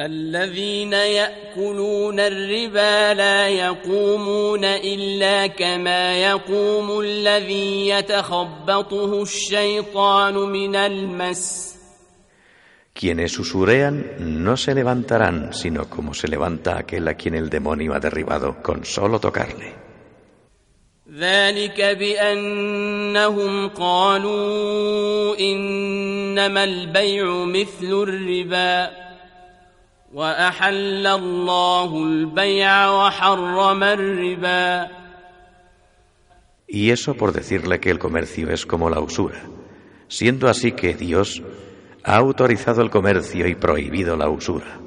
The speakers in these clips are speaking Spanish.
الذين يأكلون الربا لا يقومون إلا كما يقوم الذي يتخبطه الشيطان من المس Quienes usurean no se levantarán, sino como se levanta aquel a quien el demonio ha derribado con solo tocarle. ذلك بأنهم قالوا إنما البيع مثل الربا وأحل الله البيع وحرم الربا Y eso por decirle que el comercio es como la usura, siendo así que Dios ha autorizado el comercio y prohibido la usura.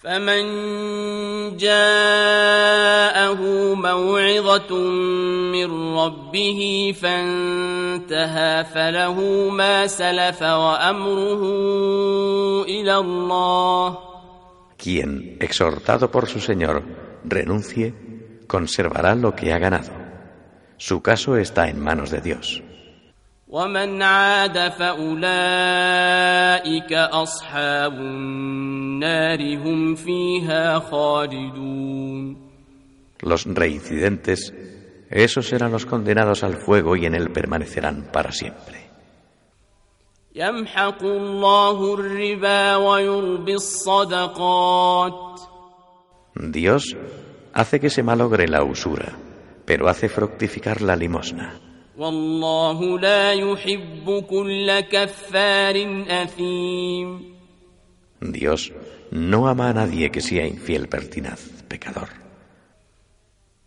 فمن جاءه موعظة من ربه فانتهى فله ما سلف وأمره إلى الله Quien, exhortado por su Señor, renuncie, conservará lo que ha ganado. Su caso está en manos de Dios. ومن عاد فأولئك أصحاب النار هم فيها خالدون Los reincidentes, esos serán los condenados al fuego y en él permanecerán para siempre. يمحق الله الربا ويربي الصدقات Dios hace que se malogre la usura, pero hace fructificar la limosna. والله لا يحب كل كفار أثيم Dios no ama a nadie que sea infiel, pertinaz, pecador.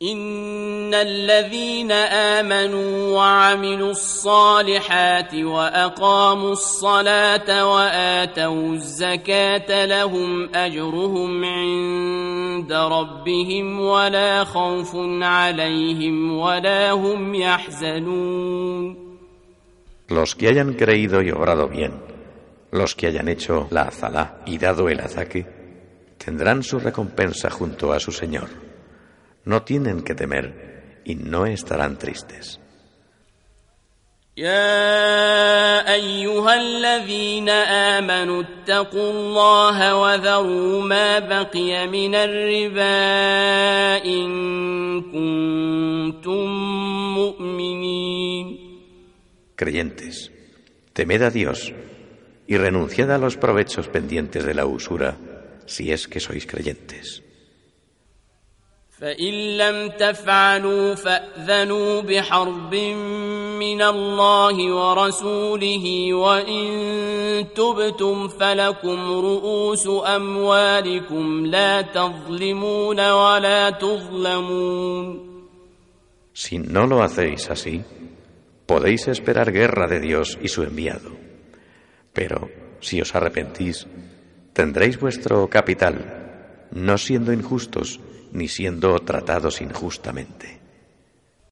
إن الذين آمنوا وعملوا الصالحات وأقاموا الصلاة وآتوا الزكاة لهم أجرهم عند ربهم ولا خوف عليهم ولا هم يحزنون Los que hayan creído y obrado bien, los que hayan hecho la azalá y dado el azaque, tendrán su recompensa junto a su Señor. No tienen que temer y no estarán tristes. يا أيها الذين آمنوا اتقوا الله وذروا ما بقي من الربا إن كنتم مؤمنين Creyentes, temed a Dios y renunciad a los provechos pendientes de la usura si es que sois creyentes. فإن لم تفعلوا فأذنوا بحرب من الله ورسوله وإن تبتم فلكم رؤوس أموالكم لا تظلمون ولا تظلمون Si no lo hacéis así, podéis esperar guerra de Dios y su enviado. Pero si os arrepentís, tendréis vuestro capital, no siendo injustos ni siendo tratados injustamente.